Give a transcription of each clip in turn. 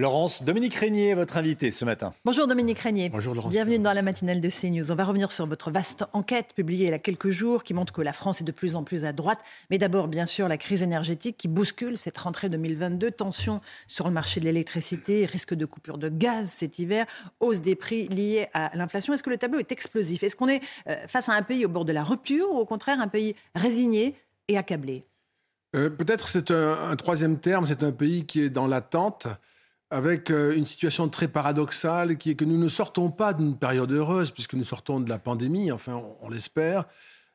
Laurence, Dominique Régnier, votre invité ce matin. Bonjour Dominique Régnier. Bonjour Laurence. Bienvenue dans la matinale de CNews. On va revenir sur votre vaste enquête publiée il y a quelques jours qui montre que la France est de plus en plus à droite. Mais d'abord, bien sûr, la crise énergétique qui bouscule cette rentrée 2022. Tension sur le marché de l'électricité, risque de coupure de gaz cet hiver, hausse des prix liés à l'inflation. Est-ce que le tableau est explosif? Est-ce qu'on est euh, face à un pays au bord de la rupture ou au contraire un pays résigné et accablé? Euh, Peut-être c'est un, un, troisième terme, c'est un pays qui est dans l'attente avec euh, une situation très paradoxale qui est que nous ne sortons pas d'une période heureuse puisque nous sortons de la pandémie, enfin on, l'espère.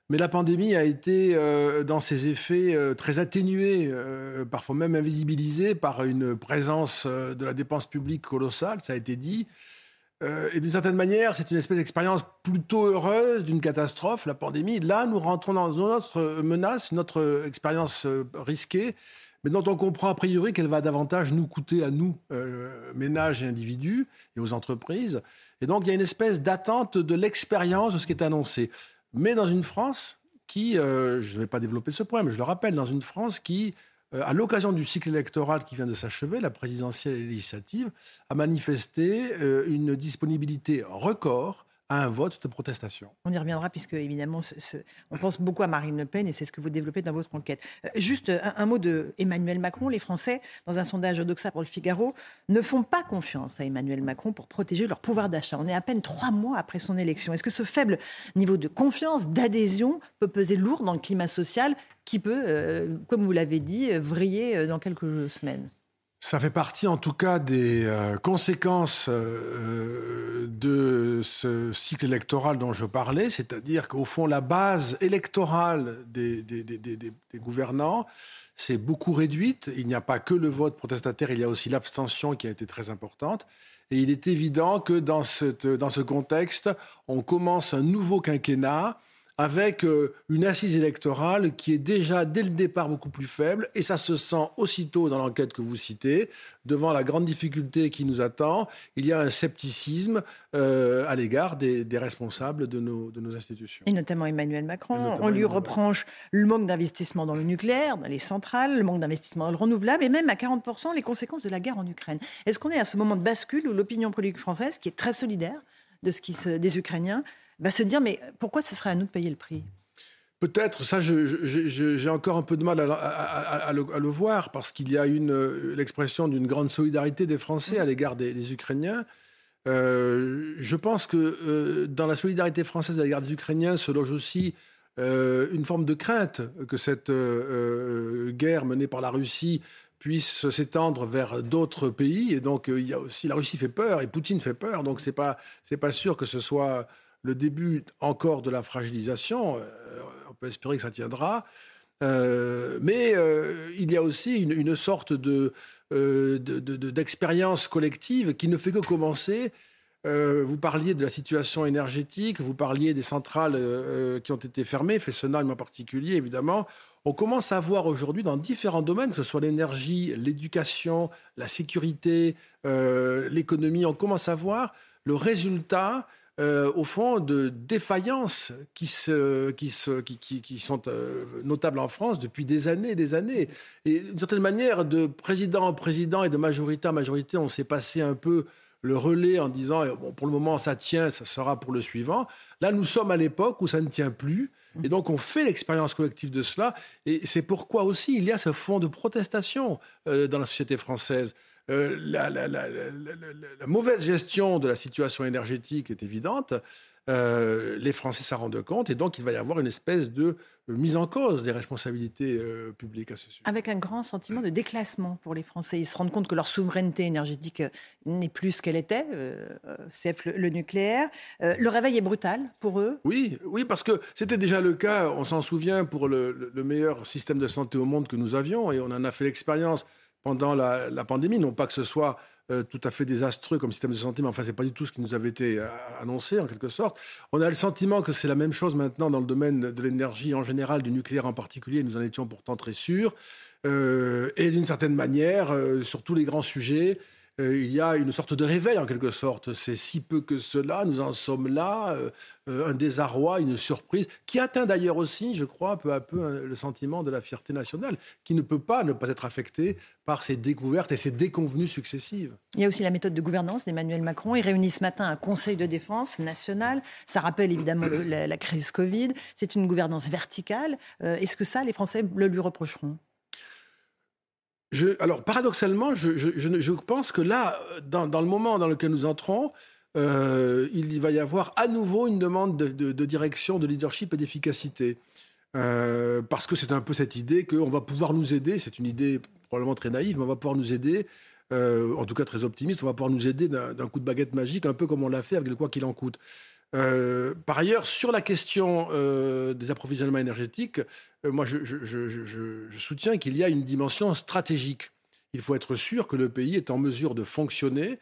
Mais la pandémie a été, euh, dans ses effets, euh, très atténuée, parfois même invisibilisée par une présence de la dépense publique colossale, ça a été dit. Et d'une certaine manière, c'est une espèce d'expérience plutôt heureuse d'une catastrophe, la pandémie. Là, nous rentrons dans une autre menace, une autre expérience risquée mais dont on comprend a priori qu'elle va davantage nous coûter à nous, euh, ménages et individus, et aux entreprises. Et donc il y a une espèce d'attente de l'expérience de ce qui est annoncé. Mais dans une France qui, euh, je ne vais pas développer ce point, mais je le rappelle, dans une France qui, euh, à l'occasion du cycle électoral qui vient de s'achever, la présidentielle et législative, a manifesté une disponibilité record à un vote de protestation. On y reviendra puisque évidemment on pense beaucoup à Marine Le Pen et c'est ce que vous développez dans votre enquête. Euh, juste un, un, mot de Emmanuel Macron. Les Français, dans un sondage Doxa pour le Figaro, ne font pas confiance à Emmanuel Macron pour protéger leur pouvoir d'achat. On est à peine trois mois après son élection. Est-ce que ce faible niveau de confiance, d'adhésion peut peser lourd dans le climat social qui peut, euh, comme vous l'avez dit, vriller dans quelques semaines? Ça fait partie en tout cas des euh, conséquences euh, de ce cycle électoral dont je parlais, c'est-à-dire qu'au fond, la base électorale des, gouvernants s'est beaucoup réduite. Il n'y a pas que le vote protestataire, il y a aussi l'abstention qui a été très importante. Et il est évident que dans ce contexte, on commence un nouveau quinquennat avec euh, une assise électorale qui est déjà dès le départ beaucoup plus faible, et ça se sent aussitôt dans l'enquête que vous citez, devant la grande difficulté qui nous attend, il y a un scepticisme euh, à l'égard des, des, responsables de nos, de nos, institutions. Et notamment Emmanuel Macron. Notamment On lui Emmanuel reproche le manque d'investissement dans le nucléaire, dans les centrales, le manque d'investissement dans le renouvelable, et même à 40% les conséquences de la guerre en Ukraine. Est-ce qu'on est à ce moment de bascule où l'opinion politique française, qui est très solidaire de ce qui se, des Ukrainiens, va se dire mais pourquoi ce serait à nous de payer le prix? Peut-être, ça, j'ai encore un peu de mal à, à, à, à le, voir, parce qu'il y a une l'expression d'une grande solidarité des Français à l'égard des, des, Ukrainiens. Euh, je pense que euh, dans la solidarité française à l'égard des Ukrainiens se loge aussi euh, une forme de crainte que cette euh, guerre menée par la Russie puisse s'étendre vers d'autres pays. Et donc, il y a aussi la Russie fait peur et Poutine fait peur. Donc, c'est pas c'est pas sûr que ce soit le début encore de la fragilisation. Euh, on peut espérer que ça tiendra. Euh, mais euh, il y a aussi une, sorte de, d'expérience de, de, collective qui ne fait que commencer. Vous parliez de la situation énergétique, vous parliez des centrales qui ont été fermées, Fessenheim en particulier, évidemment. On commence à voir aujourd'hui dans différents domaines, que ce soit l'énergie, l'éducation, la sécurité, l'économie, on commence à voir le résultat euh, au fond, de défaillances qui, sont euh, notables en France depuis des années et des années. Et d'une certaine manière, de président en président et de majorité en majorité, on s'est passé un peu le relais en disant eh, pour le moment ça tient, ça sera pour le suivant. Là, nous sommes à l'époque où ça ne tient plus. Et donc, on fait l'expérience collective de cela. Et c'est pourquoi aussi il y a ce fond de protestation euh, dans la société française. Euh, la, la, la, la, mauvaise gestion de la situation énergétique est évidente. Euh, les Français s'en rendent compte et donc il va y avoir une espèce de mise en cause des responsabilités euh, publiques à ce sujet. Avec un grand sentiment de déclassement pour les Français. Ils se rendent compte que leur souveraineté énergétique n'est plus ce qu'elle était, euh, CF le, le nucléaire. Euh, le réveil est brutal pour eux Oui, oui parce que c'était déjà le cas, on s'en souvient, pour le, le, meilleur système de santé au monde que nous avions et on en a fait l'expérience pendant la, pandémie. Non pas que ce soit euh, tout à fait désastreux comme système de santé, mais enfin, ce n'est pas du tout ce qui nous avait été euh, annoncé, en quelque sorte. On a le sentiment que c'est la même chose maintenant dans le domaine de l'énergie en général, du nucléaire en particulier, nous en étions pourtant très sûrs. Euh, et d'une certaine manière, sur tous les grands sujets, euh, il y a une sorte de réveil en quelque sorte. C'est si peu que cela, nous en sommes là, euh, euh, un désarroi, une surprise, qui atteint d'ailleurs aussi, je crois, peu à peu hein, le sentiment de la fierté nationale, qui ne peut pas ne pas être affecté par ces découvertes et ces déconvenues successives. Il y a aussi la méthode de gouvernance d'Emmanuel Macron. Il réunit ce matin un conseil de défense national. Ça rappelle évidemment la, la, crise Covid. C'est une gouvernance verticale. Est-ce que ça, les Français le lui reprocheront? Alors, paradoxalement, je, pense que là, dans, le moment dans lequel nous entrons, euh, il va y avoir à nouveau une demande de, direction, de leadership et d'efficacité. Euh, parce que c'est un peu cette idée qu'on va pouvoir nous aider, c'est une idée probablement très naïve, mais on va pouvoir nous aider, euh, en tout cas très optimiste, on va pouvoir nous aider d'un coup de baguette magique, un peu comme on l'a fait avec le quoi qu'il en coûte. Euh, par ailleurs, sur la question euh, des approvisionnements énergétiques, euh, moi, je, je, soutiens qu'il y a une dimension stratégique. Il faut être sûr que le pays est en mesure de fonctionner.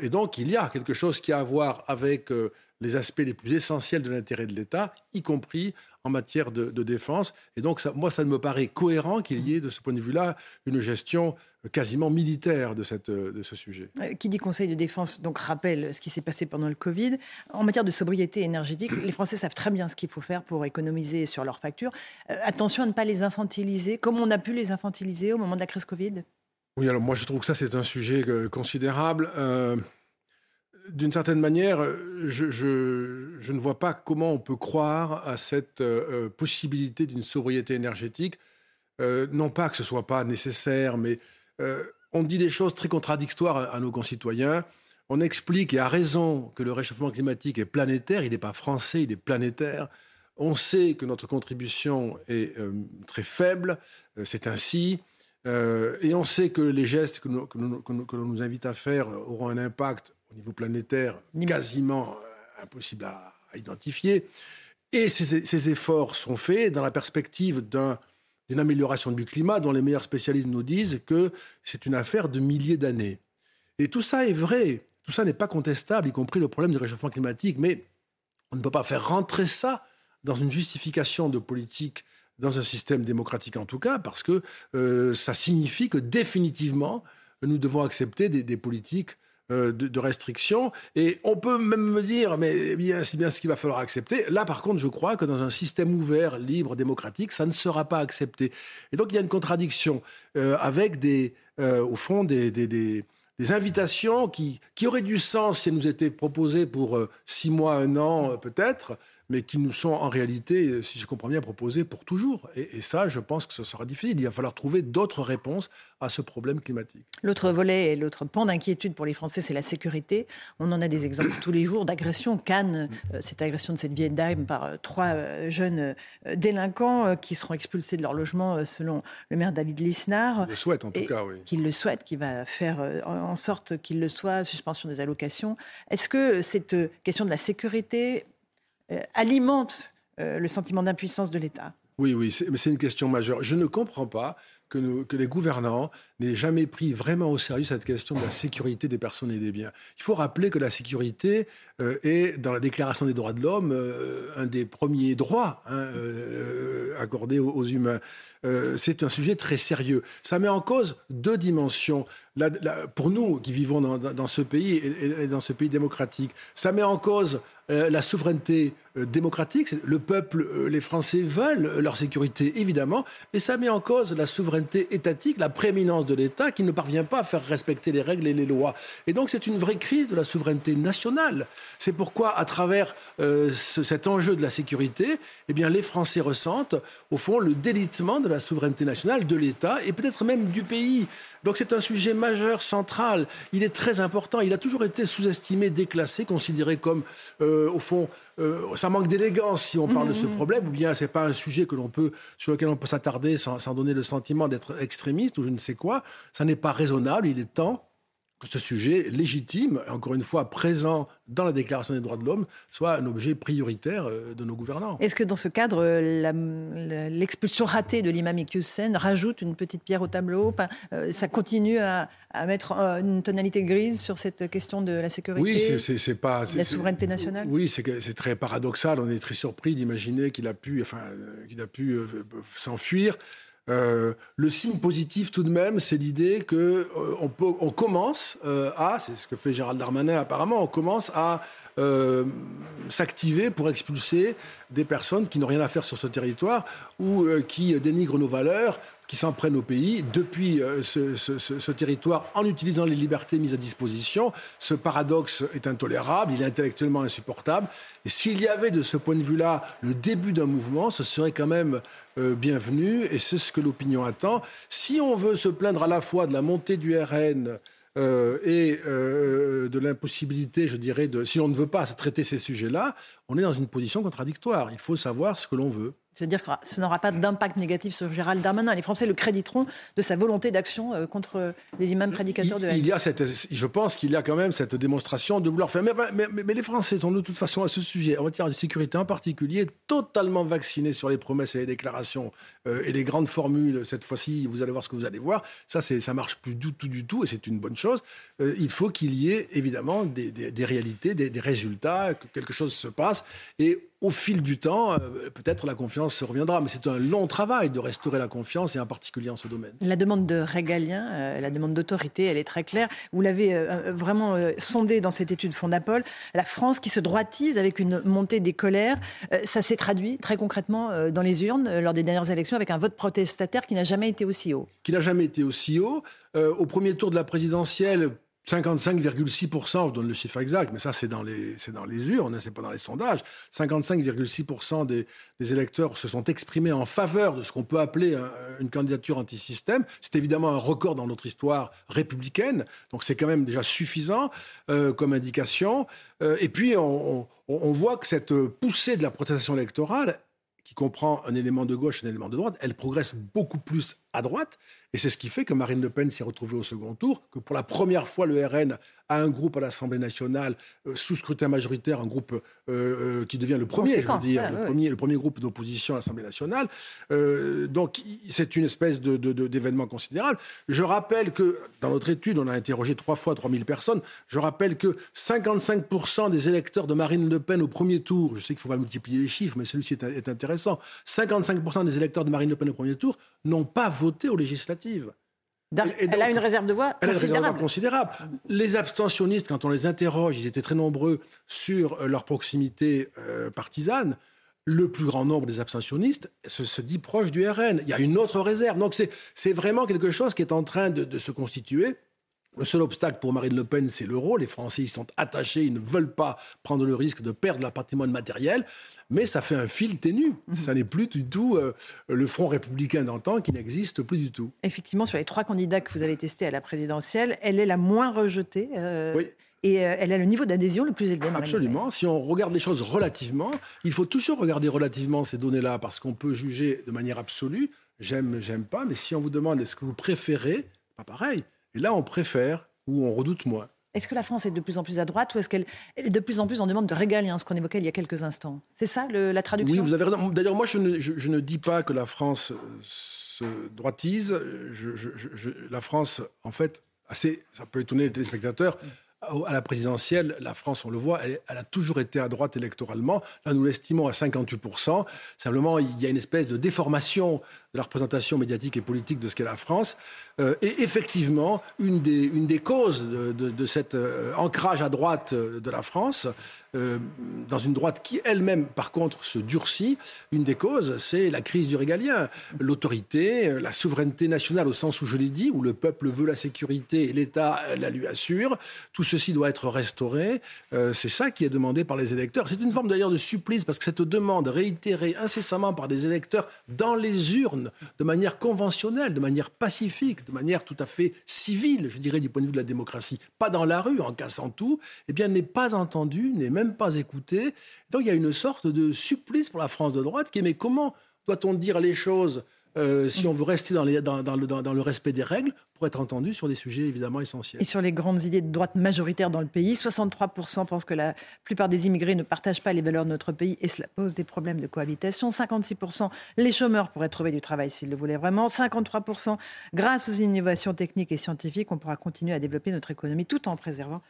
et donc, il y a quelque chose qui a à voir avec les aspects les plus essentiels de l'intérêt de l'État, y compris en matière de, défense. Et donc, ça, moi, ça me paraît cohérent qu'il y ait, de ce point de vue-là, une gestion quasiment militaire de, cette, de ce sujet. Euh, qui dit Conseil de défense, donc rappelle ce qui s'est passé pendant le Covid. En matière de sobriété énergétique, les Français savent très bien ce qu'il faut faire pour économiser sur leurs factures. Euh, attention à ne pas les infantiliser, comme on a pu les infantiliser au moment de la crise Covid. Oui, alors moi je trouve que ça c'est un sujet euh, considérable d'une certaine manière, je, ne vois pas comment on peut croire à cette euh, possibilité d'une sobriété énergétique. Euh, non pas que ce soit pas nécessaire, mais euh, on dit des choses très contradictoires à, nos concitoyens. On explique, et à raison, que le réchauffement climatique est planétaire. Il n'est pas français, il est planétaire. On sait que notre contribution est très faible. C'est ainsi. et on sait que les gestes que, que l'on nous invite à faire auront un impact au niveau planétaire quasiment euh, impossible à, identifier. Et ces, efforts sont faits dans la perspective d'une amélioration du climat dont les meilleurs spécialistes nous disent que c'est une affaire de milliers d'années. Et tout ça est vrai, tout ça n'est pas contestable, y compris le problème du réchauffement climatique, mais on ne peut pas faire rentrer ça dans une justification de politique dans un système démocratique en tout cas, parce que euh, ça signifie que définitivement, nous devons accepter des politiques euh, de, restrictions. Et on peut même me dire, mais eh bien, c'est bien ce qu'il va falloir accepter. Là, par contre, je crois que dans un système ouvert, libre, démocratique, ça ne sera pas accepté. Et donc, il y a une contradiction euh, avec des, euh, au fond, des, des, des, invitations qui, qui auraient du sens si elles nous étaient proposées pour six mois, un an, peut-être, mais qui nous sont en réalité, si je comprends bien, proposés pour toujours. Et, ça, je pense que ce sera difficile. Il va falloir trouver d'autres réponses à ce problème climatique. L'autre volet et l'autre pan d'inquiétude pour les Français, c'est la sécurité. On en a des exemples tous les jours d'agressions. Cannes, euh, cette agression de cette vieille dame par euh, trois euh, jeunes délinquants qui seront expulsés de leur logement, selon le maire David Lisnard. Il le souhaite en tout cas, oui. Qu'il le souhaite, qu'il va faire en sorte qu'il le soit, suspension des allocations. Est-ce que cette question de la sécurité alimente euh, le sentiment d'impuissance de l'État. Oui, oui, c'est une question majeure. Je ne comprends pas que, les gouvernants n'aient jamais pris vraiment au sérieux cette question de la sécurité des personnes et des biens. Il faut rappeler que la sécurité euh, est, dans la Déclaration des droits de l'homme, un des premiers droits hein, accordés aux, humains. c'est un sujet très sérieux. Ça met en cause deux dimensions. pour nous qui vivons dans, ce pays et, dans ce pays démocratique, ça met en cause euh, la souveraineté euh, démocratique. Le peuple, euh, les Français veulent leur sécurité, évidemment, et ça met en cause la souveraineté étatique, la prééminence de l'État qui ne parvient pas à faire respecter les règles et les lois. Et donc c'est une vraie crise de la souveraineté nationale. C'est pourquoi, à travers cet enjeu de la sécurité, eh bien, les Français ressentent, au fond, le délitement de la souveraineté nationale, de l'État et peut-être même du pays. Donc c'est un sujet majeur, central. Il est très important. Il a toujours été sous-estimé, déclassé, considéré comme, euh, au fond, euh, ça manque d'élégance si on parle de ce mmh. problème, ou bien c'est pas un sujet que l'on peut, sur lequel on peut s'attarder sans, donner le sentiment d'être extrémiste ou je ne sais quoi. Ça n'est pas raisonnable. Il est temps que ce sujet légitime, encore une fois présent dans la Déclaration des droits de l'homme, soit un objet prioritaire euh, de nos gouvernants. Est-ce que dans ce cadre, l'expulsion ratée de l'imam Iqiyoussen rajoute une petite pierre au tableau? Euh, Ça continue à, mettre une tonalité grise sur cette question de la sécurité Oui, c'est pas... La souveraineté nationale? Oui, c'est très paradoxal. On est très surpris d'imaginer qu'il a pu, enfin, qu'il a pu s'enfuir. Euh, le signe positif tout de même, c'est l'idée que euh, on, commence euh, à, c'est ce que fait Gérald Darmanin apparemment, on commence à s'activer pour expulser des personnes qui n'ont rien à faire sur ce territoire ou qui dénigrent nos valeurs qui s'en prennent au pays depuis euh, ce, territoire en utilisant les libertés mises à disposition. Ce paradoxe est intolérable, il est intellectuellement insupportable. Et s'il y avait de ce point de vue-là le début d'un mouvement, ce serait quand même euh, bienvenu et c'est ce que l'opinion attend. Si on veut se plaindre à la fois de la montée du RN, euh, et de l'impossibilité, je dirais, de, si on ne veut pas traiter ces sujets-là, on est dans une position contradictoire. Il faut savoir ce que l'on veut. C'est-à-dire que ce n'aura pas d'impact négatif sur Gérald Darmanin. Les Français le créditeront de sa volonté d'action euh, contre les imams prédicateurs de haine. Il y a cette, je pense qu'il y a quand même cette démonstration de vouloir faire. Mais, mais, les Français sont de toute façon à ce sujet, en matière de sécurité en particulier, totalement vaccinés sur les promesses et les déclarations euh, et les grandes formules. Cette fois-ci, vous allez voir ce que vous allez voir. Ça, ça marche plus du tout, du tout, et c'est une bonne chose. Euh, il faut qu'il y ait évidemment des, des réalités, des, des résultats, que quelque chose se passe. Et au fil du temps, euh, peut-être la confiance reviendra. Mais c'est un long travail de restaurer la confiance, et en particulier en ce domaine. La demande de régalien, euh, la demande d'autorité, elle est très claire. Vous l'avez euh, vraiment sondé dans cette étude Fondapol. La France qui se droitise avec une montée des colères, ça s'est traduit très concrètement dans les urnes lors des dernières élections avec un vote protestataire qui n'a jamais été aussi haut. Qui n'a jamais été aussi haut. au premier tour de la présidentielle, 55,6%, je donne le chiffre exact, mais ça c'est dans les, c'est dans les urnes, hein, c'est pas dans les sondages. 55,6% des, des, électeurs se sont exprimés en faveur de ce qu'on peut appeler une candidature anti-système. C'est évidemment un record dans notre histoire républicaine, donc c'est quand même déjà suffisant euh, comme indication. Euh, et puis on, on, voit que cette poussée de la protestation électorale, qui comprend un élément de gauche et un élément de droite, elle progresse beaucoup plus à droite. Et c'est ce qui fait que Marine Le Pen s'est retrouvée au second tour, que pour la première fois, le RN a un groupe à l'Assemblée nationale euh, sous scrutin majoritaire, un groupe euh, euh, qui devient le premier, je veux dire, le, Premier, le premier groupe d'opposition à l'Assemblée nationale. donc c'est une espèce d'événement de, considérable. Je rappelle que dans notre étude, on a interrogé trois fois 3000 personnes. Je rappelle que 55% des électeurs de Marine Le Pen au premier tour, je sais qu'il faut pas multiplier les chiffres, mais celui-ci est, est intéressant, 55% des électeurs de Marine Le Pen au premier tour n'ont pas voté aux législatives. elle a une réserve de voix considérable. considérable. Les abstentionnistes, quand on les interroge, ils étaient très nombreux sur euh, leur proximité euh, partisane. Le plus grand nombre des abstentionnistes se, dit proche du RN. Il y a une autre réserve. Donc c'est vraiment quelque chose qui est en train de, se constituer. Le seul obstacle pour Marine Le Pen, c'est l'euro. Les Français y sont attachés, ils ne veulent pas prendre le risque de perdre leur patrimoine matériel mais ça fait un fil ténu. Mhm. Ça n'est plus du tout euh, le Front républicain d'antan qui n'existe plus du tout. Effectivement, sur les trois candidats que vous avez testés à la présidentielle, elle est la moins rejetée. Euh, et euh, elle a le niveau d'adhésion le plus élevé. Absolument. Si on regarde les choses relativement, il faut toujours regarder relativement ces données-là parce qu'on peut juger de manière absolue. J'aime, j'aime pas. Mais si on vous demande est-ce que vous préférez, pas pareil. Et là, on préfère ou on redoute moins. Est-ce que la France est de plus en plus à droite ou est-ce qu'elle est de plus en plus en demande de régalien, ce qu'on évoquait il y a quelques instants? C'est ça la traduction? Oui, vous avez raison. D'ailleurs, moi, je ne, dis pas que la France euh, se droitise. la France, en fait, assez, ça peut étonner les téléspectateurs, à la présidentielle, la France, on le voit, elle, a toujours été à droite électoralement. Là, nous l'estimons à 58%. Simplement, il y a une espèce de déformation de la représentation médiatique et politique de ce qu'est la France. Euh, et effectivement, une des, une des causes de, cet euh, ancrage à droite euh, de la France, dans une droite qui elle-même, par contre, se durcit, une des causes, c'est la crise du régalien. L'autorité, la souveraineté nationale au sens où je l'ai dit, où le peuple veut la sécurité et l'État la lui assure, tout ceci doit être restauré. c'est ça qui est demandé par les électeurs. C'est une forme d'ailleurs de supplice, parce que cette demande réitérée incessamment par des électeurs dans les urnes, de manière conventionnelle, de manière pacifique, de manière tout à fait civile, je dirais, du point de vue de la démocratie, pas dans la rue en cassant tout, eh bien, n'est pas entendu, n'est même pas écouté. Donc, il y a une sorte de supplice pour la France de droite qui est, mais comment doit-on dire les choses euh, si on veut rester dans, le, respect des règles, pour être entendus sur des sujets évidemment essentiels. Et sur les grandes idées de droite majoritaire dans le pays, 63% pensent que la plupart des immigrés ne partagent pas les valeurs de notre pays et cela pose des problèmes de cohabitation. 56% les chômeurs pourraient trouver du travail s'ils le voulaient vraiment. 53% grâce aux innovations techniques et scientifiques, on pourra continuer à développer notre économie tout en préservant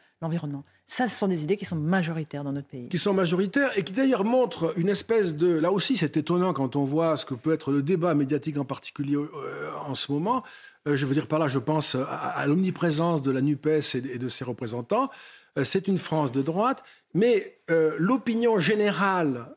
Ça, ce sont des idées qui sont majoritaires dans notre pays. Qui sont majoritaires et qui d'ailleurs montrent une espèce de... Là aussi, c'est étonnant quand on voit ce que peut être le débat médiatique en particulier euh, en ce moment. Euh, je veux dire par là, je pense à, l'omniprésence de la NUPES et de, ses représentants. Euh, c'est une France de droite, mais l'opinion générale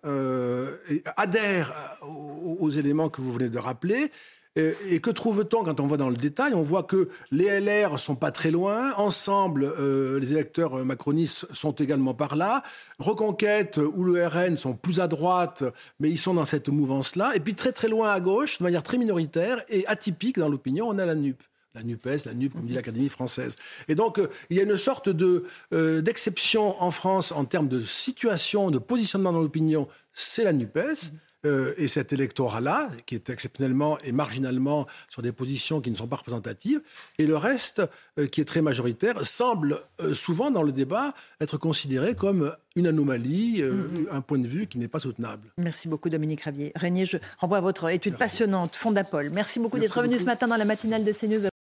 adhère aux, éléments que vous venez de rappeler. Et que trouve-t-on quand on va dans le détail? On voit que les LR sont pas très loin. Ensemble, euh, les électeurs macronistes sont également par là. Reconquête ou le RN sont plus à droite, mais ils sont dans cette mouvance-là. Et puis très très loin à gauche, de manière très minoritaire et atypique dans l'opinion, on a la NUP la NUPES, la NUP, comme dit l'Académie française. Et donc, euh, il y a une sorte de, euh, d'exception en France en termes de situation, de positionnement dans l'opinion, c'est la NUPES. Euh, et cet électorat-là, qui est exceptionnellement et marginalement sur des positions qui ne sont pas représentatives, et le reste, euh, qui est très majoritaire, semble euh, souvent dans le débat être considéré comme une anomalie, mm-hmm. un point de vue qui n'est pas soutenable. Merci beaucoup Dominique Ravier. Régnier, je renvoie à votre étude passionnante, Fondapol. Merci beaucoup d'être venu ce matin dans la matinale de CNews.